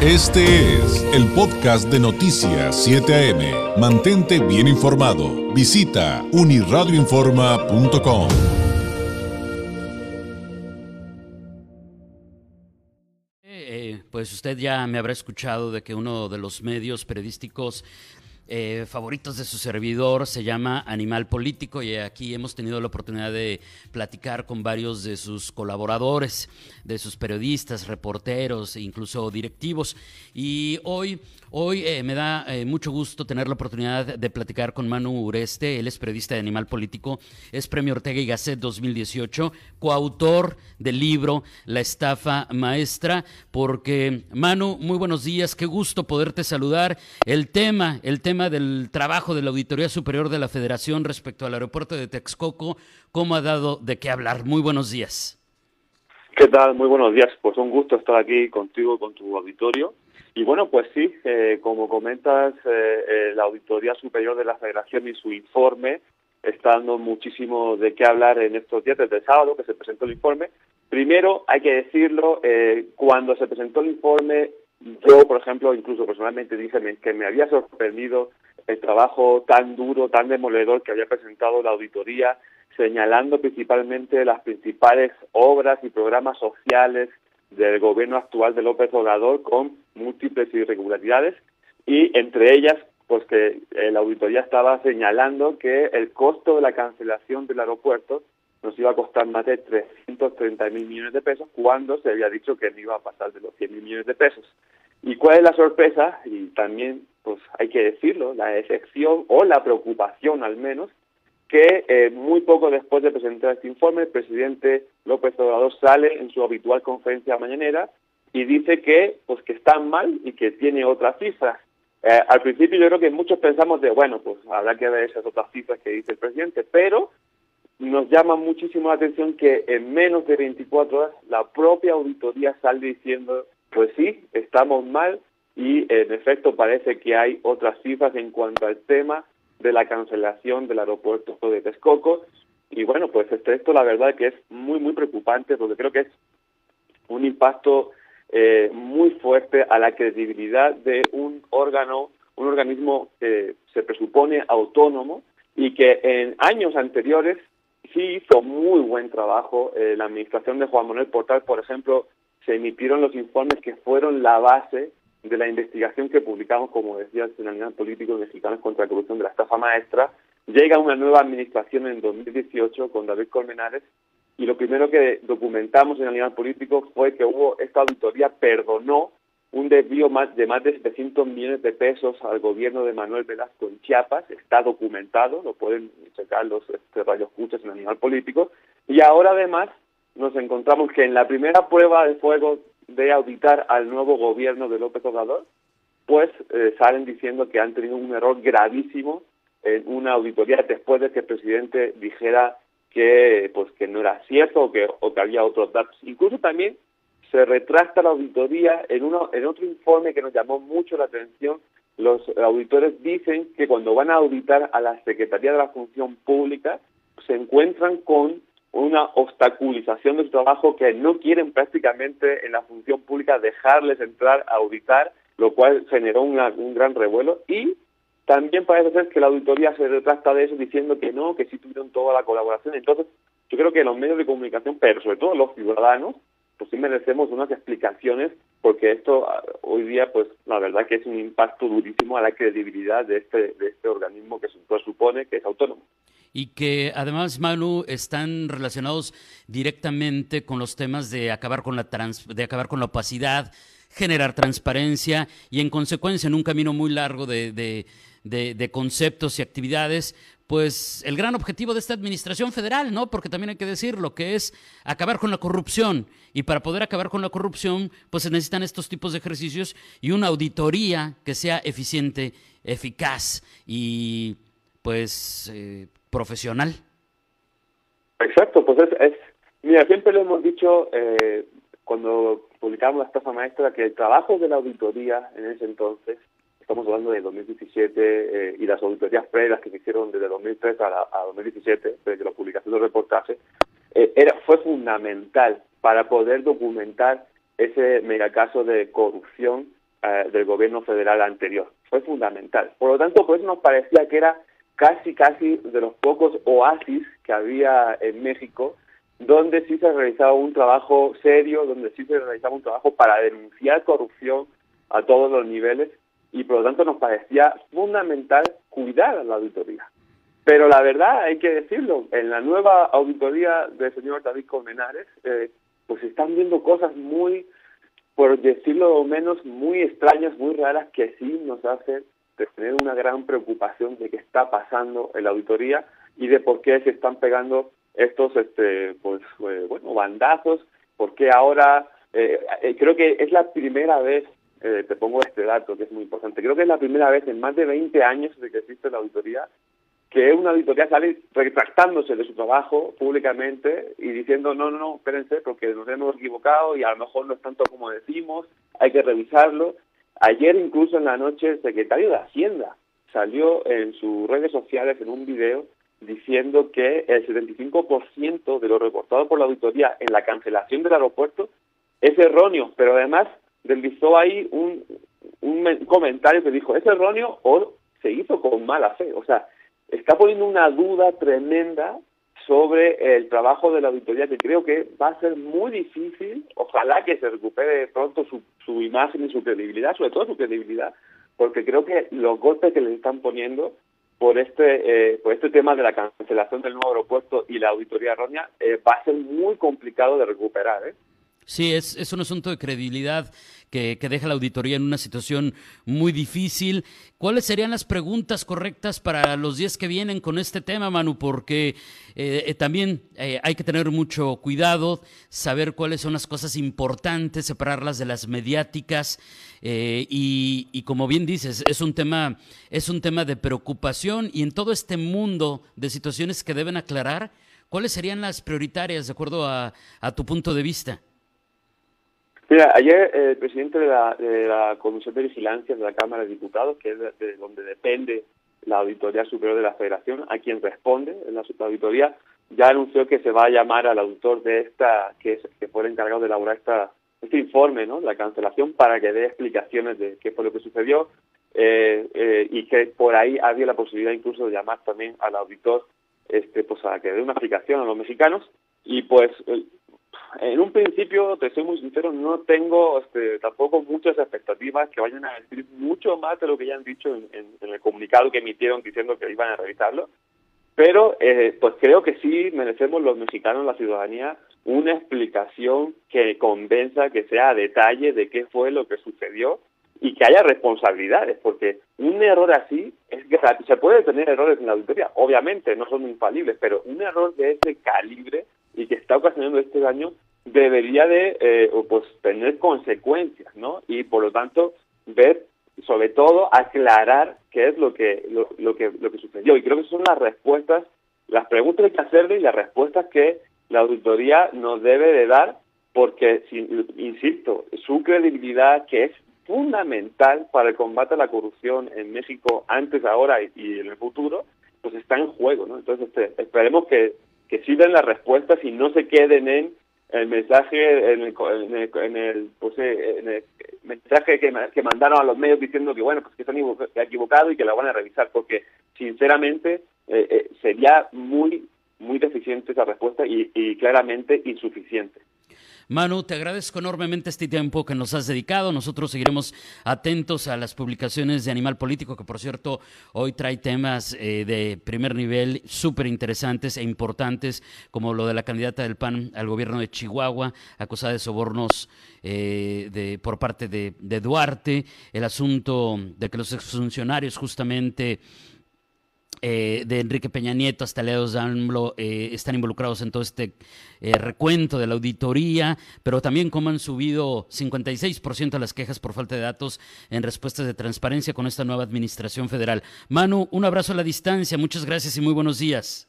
Este es el podcast de Noticias 7 AM. Mantente bien informado. Visita uniradioinforma.com. Eh, pues usted ya me habrá escuchado de que uno de los medios periodísticos eh, favoritos de su servidor se llama Animal Político y aquí hemos tenido la oportunidad de platicar con varios de sus colaboradores, de sus periodistas, reporteros e incluso directivos. Y hoy Hoy eh, me da eh, mucho gusto tener la oportunidad de platicar con Manu Ureste, él es periodista de Animal Político, es Premio Ortega y Gasset 2018, coautor del libro La estafa maestra, porque Manu, muy buenos días, qué gusto poderte saludar. El tema, el tema del trabajo de la Auditoría Superior de la Federación respecto al aeropuerto de Texcoco, ¿cómo ha dado de qué hablar? Muy buenos días. ¿Qué tal? Muy buenos días. Pues un gusto estar aquí contigo, con tu auditorio y bueno, pues sí, eh, como comentas, eh, eh, la Auditoría Superior de la Federación y su informe está dando muchísimo de qué hablar en estos días, desde el sábado que se presentó el informe. Primero, hay que decirlo, cuando se presentó el informe, yo, por ejemplo, incluso personalmente dije que me había sorprendido el trabajo tan duro, tan demoledor que había presentado la auditoría, señalando principalmente las principales obras y programas sociales del gobierno actual de López Obrador con múltiples irregularidades. Y entre ellas pues que la auditoría estaba señalando que el costo de la cancelación del aeropuerto nos iba a costar más de 330 mil millones de pesos cuando se había dicho que no iba a pasar de los 100 mil millones de pesos. ¿Y cuál es la sorpresa? Y también pues hay que decirlo, la excepción o la preocupación al menos que eh, muy poco después de presentar este informe, el presidente López Obrador sale en su habitual conferencia mañanera y dice que pues que están mal y que tiene otras cifras. Eh, al principio yo creo que muchos pensamos de, bueno, pues habrá que ver esas otras cifras que dice el presidente, pero nos llama muchísimo la atención que en menos de 24 horas la propia auditoría sale diciendo, pues sí, estamos mal y en efecto parece que hay otras cifras en cuanto al tema de la cancelación del aeropuerto de Texcoco. Y bueno, pues este, esto la verdad que es muy, muy preocupante porque creo que es un impacto eh, muy fuerte a la credibilidad de un órgano, un organismo que se presupone autónomo y que en años anteriores sí hizo muy buen trabajo. Eh, la administración de Juan Manuel Portal, por ejemplo, se emitieron los informes que fueron la base de la investigación que publicamos, como decía el Nacional Político Mexicanos contra la Corrupción de la Estafa Maestra, llega una nueva administración en 2018 con David Colmenares y lo primero que documentamos en el nivel político fue que hubo esta auditoría perdonó un desvío más de más de 700 millones de pesos al gobierno de Manuel Velasco en Chiapas, está documentado, lo pueden checar los este, radioescuchas en nivel político, y ahora además nos encontramos que en la primera prueba de fuego de auditar al nuevo gobierno de López Obrador, pues eh, salen diciendo que han tenido un error gravísimo en una auditoría después de que el presidente dijera que pues que no era cierto o que, o que había otros datos. Incluso también se retracta la auditoría en uno en otro informe que nos llamó mucho la atención. Los auditores dicen que cuando van a auditar a la Secretaría de la Función Pública se encuentran con una obstaculización de su trabajo que no quieren prácticamente en la función pública dejarles entrar a auditar, lo cual generó un gran revuelo y también parece ser que la auditoría se retracta de eso diciendo que no, que sí tuvieron toda la colaboración. Entonces, yo creo que los medios de comunicación, pero sobre todo los ciudadanos, pues sí merecemos unas explicaciones porque esto ah, hoy día, pues la verdad que es un impacto durísimo a la credibilidad de este, de este organismo que supone que es autónomo. Y que además, Manu, están relacionados directamente con los temas de acabar con la, de acabar con la opacidad, generar transparencia y en consecuencia en un camino muy largo de, de, conceptos y actividades, pues el gran objetivo de esta administración federal, ¿no? Porque también hay que decir lo que es acabar con la corrupción. Y para poder acabar con la corrupción, pues se necesitan estos tipos de ejercicios y una auditoría que sea eficiente, eficaz y pues eh, profesional. Exacto, pues es, mira, siempre lo hemos dicho eh, cuando publicamos la estafa maestra que el trabajo de la auditoría en ese entonces, estamos hablando de 2017 eh, y las auditorías previas que se hicieron desde 2003 a, a 2017, desde la publicación del reportaje, eh, era, fue fundamental para poder documentar ese megacaso de corrupción eh, del gobierno federal anterior. Fue fundamental. Por lo tanto, por eso nos parecía que era casi, casi de los pocos oasis que había en México donde sí se realizaba un trabajo serio, donde sí se realizaba un trabajo para denunciar corrupción a todos los niveles y por lo tanto nos parecía fundamental cuidar a la auditoría. Pero la verdad, hay que decirlo, en la nueva auditoría del señor David Colmenares, eh, pues están viendo cosas muy, por decirlo menos, muy extrañas, muy raras, que sí nos hacen tener una gran preocupación de qué está pasando en la auditoría y de por qué se están pegando estos, este, pues, eh, bueno, bandazos, porque ahora eh, eh, creo que es la primera vez, te pongo este dato que es muy importante, creo que es la primera vez en más de 20 años de que existe la auditoría que una auditoría sale retractándose de su trabajo públicamente y diciendo, no, no, no, espérense, porque nos hemos equivocado y a lo mejor no es tanto como decimos, hay que revisarlo. Ayer incluso en la noche el secretario de Hacienda salió en sus redes sociales en un video diciendo que el 75% de lo reportado por la auditoría en la cancelación del aeropuerto es erróneo, pero además deslizó ahí un, un comentario que dijo, es erróneo o se hizo con mala fe. O sea, está poniendo una duda tremenda sobre el trabajo de la auditoría que creo que va a ser muy difícil, ojalá que se recupere pronto su, su imagen y su credibilidad, sobre todo su credibilidad, porque creo que los golpes que le están poniendo por este eh, por este tema de la cancelación del nuevo aeropuerto y la auditoría errónea eh, va a ser muy complicado de recuperar. ¿eh? Sí, es, es un asunto de credibilidad que, que, deja la auditoría en una situación muy difícil. ¿Cuáles serían las preguntas correctas para los días que vienen con este tema, Manu? Porque eh, eh también eh, hay que tener mucho cuidado, saber cuáles son las cosas importantes, separarlas de las mediáticas. Eh, y, y, como bien dices, es un tema, es un tema de preocupación y en todo este mundo de situaciones que deben aclarar, ¿cuáles serían las prioritarias de acuerdo a, a tu punto de vista? Mira, ayer el presidente de la, de la, Comisión de Vigilancia de la Cámara de Diputados, que es de, donde depende la Auditoría Superior de la Federación, a quien responde en la auditoría, ya anunció que se va a llamar al autor de esta, que, es, que fue el encargado de elaborar esta, este informe, ¿no? La cancelación, para que dé explicaciones de qué fue lo que sucedió eh, eh, y que por ahí había la posibilidad incluso de llamar también al auditor este, pues a que dé una explicación a los mexicanos y pues en un principio, te soy muy sincero, no tengo este, tampoco muchas expectativas que vayan a decir mucho más de lo que ya han dicho en, el comunicado que emitieron diciendo que iban a revisarlo. Pero eh, pues creo que sí merecemos los mexicanos, la ciudadanía, una explicación que convenza, que sea a detalle de qué fue lo que sucedió y que haya responsabilidades, porque un error así es se puede tener errores en la auditoría, obviamente no son infalibles, pero un error de ese calibre y que está ocasionando este daño debería de eh, pues tener consecuencias, ¿no? Y por lo tanto ver, sobre todo, aclarar qué es lo que lo, lo que lo que sucedió. Y creo que son las respuestas, las preguntas que hay que hacerle y las respuestas que la auditoría nos debe de dar, porque, insisto, su credibilidad que es fundamental para el combate a la corrupción en México antes, ahora y, en el futuro, pues está en juego, ¿no? Entonces este, esperemos que que sí den las respuestas y no se queden en el mensaje en el, en el, pues, eh, en el mensaje que, que, mandaron a los medios diciendo que bueno pues que están equivocados y que la van a revisar porque sinceramente eh, eh, sería muy muy deficiente esa respuesta y, y claramente insuficiente. Manu, te agradezco enormemente este tiempo que nos has dedicado. Nosotros seguiremos atentos a las publicaciones de Animal Político, que por cierto hoy trae temas eh, de primer nivel súper interesantes e importantes, como lo de la candidata del PAN al gobierno de Chihuahua, acusada de sobornos eh, de, por parte de, de Duarte, el asunto de que los exfuncionarios justamente eh, de Enrique Peña Nieto hasta Leo Zamblo eh, están involucrados en todo este eh, recuento de la auditoría, pero también cómo han subido 56% de las quejas por falta de datos en respuestas de transparencia con esta nueva administración federal. Manu, un abrazo a la distancia, muchas gracias y muy buenos días.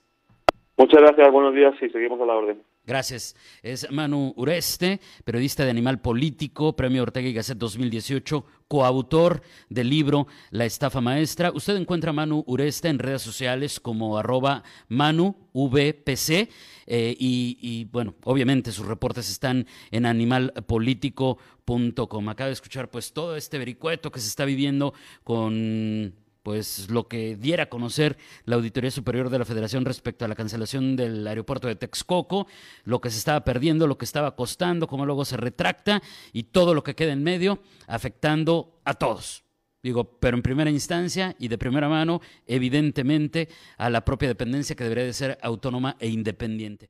Muchas gracias, buenos días y seguimos a la orden. Gracias. Es Manu Ureste, periodista de Animal Político, Premio Ortega y Gasset 2018, coautor del libro La estafa maestra. Usted encuentra a Manu Ureste en redes sociales como arroba manuvpc eh, y, y, bueno, obviamente sus reportes están en animalpolitico.com. Acaba de escuchar pues todo este vericueto que se está viviendo con pues lo que diera a conocer la Auditoría Superior de la Federación respecto a la cancelación del aeropuerto de Texcoco, lo que se estaba perdiendo, lo que estaba costando, cómo luego se retracta y todo lo que queda en medio, afectando a todos. Digo, pero en primera instancia y de primera mano, evidentemente, a la propia dependencia que debería de ser autónoma e independiente.